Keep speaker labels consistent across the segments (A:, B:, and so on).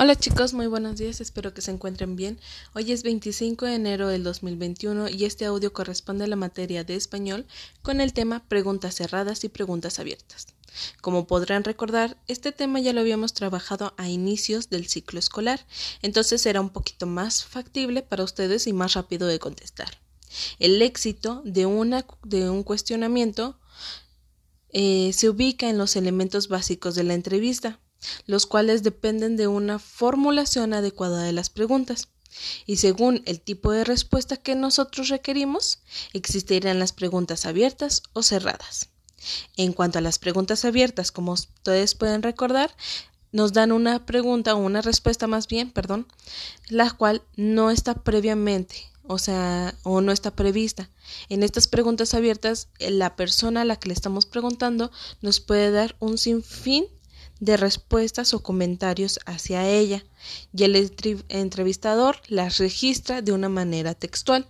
A: Hola chicos, muy buenos días, espero que se encuentren bien. Hoy es 25 de enero del 2021 y este audio corresponde a la materia de español con el tema preguntas cerradas y preguntas abiertas. Como podrán recordar, este tema ya lo habíamos trabajado a inicios del ciclo escolar, entonces era un poquito más factible para ustedes y más rápido de contestar. El éxito de, una, de un cuestionamiento eh, se ubica en los elementos básicos de la entrevista los cuales dependen de una formulación adecuada de las preguntas. Y según el tipo de respuesta que nosotros requerimos, existirán las preguntas abiertas o cerradas. En cuanto a las preguntas abiertas, como ustedes pueden recordar, nos dan una pregunta o una respuesta más bien, perdón, la cual no está previamente, o sea, o no está prevista. En estas preguntas abiertas, la persona a la que le estamos preguntando nos puede dar un sinfín de respuestas o comentarios hacia ella y el entrevistador las registra de una manera textual.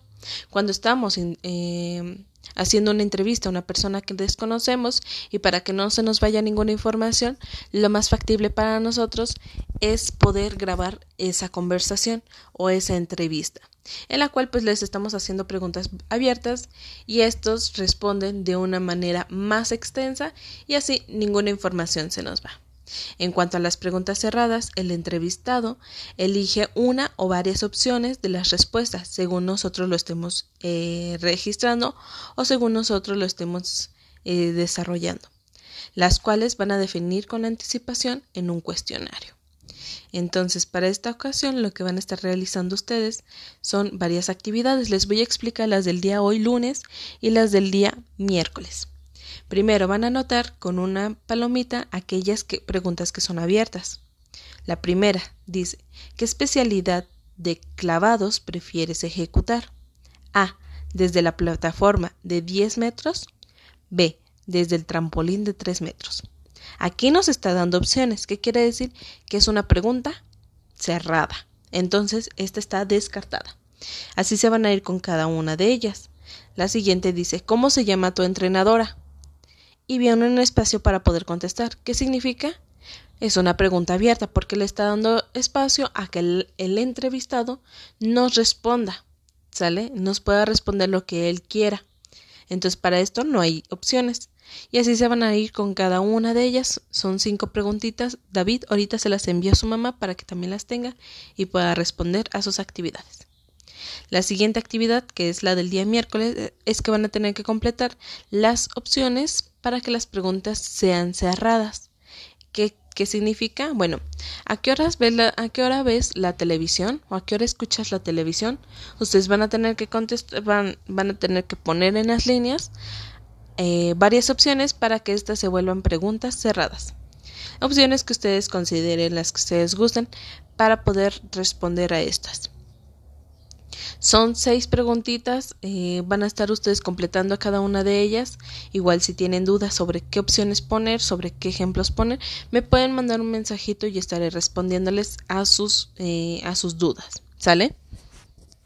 A: Cuando estamos eh, haciendo una entrevista a una persona que desconocemos y para que no se nos vaya ninguna información, lo más factible para nosotros es poder grabar esa conversación o esa entrevista, en la cual pues les estamos haciendo preguntas abiertas y estos responden de una manera más extensa y así ninguna información se nos va. En cuanto a las preguntas cerradas, el entrevistado elige una o varias opciones de las respuestas según nosotros lo estemos eh, registrando o según nosotros lo estemos eh, desarrollando, las cuales van a definir con anticipación en un cuestionario. Entonces, para esta ocasión, lo que van a estar realizando ustedes son varias actividades. Les voy a explicar las del día hoy lunes y las del día miércoles. Primero van a anotar con una palomita aquellas preguntas que son abiertas. La primera dice, ¿qué especialidad de clavados prefieres ejecutar? A. Desde la plataforma de 10 metros. B. Desde el trampolín de 3 metros. Aquí nos está dando opciones. ¿Qué quiere decir? Que es una pregunta cerrada. Entonces, esta está descartada. Así se van a ir con cada una de ellas. La siguiente dice, ¿cómo se llama tu entrenadora? Y viene un espacio para poder contestar. ¿Qué significa? Es una pregunta abierta porque le está dando espacio a que el, entrevistado nos responda, ¿sale? Nos pueda responder lo que él quiera. Entonces, para esto no hay opciones. Y así se van a ir con cada una de ellas. Son cinco preguntitas. David ahorita se las envía a su mamá para que también las tenga y pueda responder a sus actividades. La siguiente actividad, que es la del día miércoles, es que van a tener que completar las opciones para que las preguntas sean cerradas. ¿Qué, qué significa? Bueno, ¿a qué, horas ves la, ¿a qué hora ves la televisión o a qué hora escuchas la televisión? Ustedes van a tener que contestar, van, van a tener que poner en las líneas eh, varias opciones para que éstas se vuelvan preguntas cerradas. Opciones que ustedes consideren las que ustedes gusten para poder responder a estas. Son seis preguntitas, eh, van a estar ustedes completando cada una de ellas. Igual si tienen dudas sobre qué opciones poner, sobre qué ejemplos poner, me pueden mandar un mensajito y estaré respondiéndoles a sus, eh, a sus dudas. ¿Sale?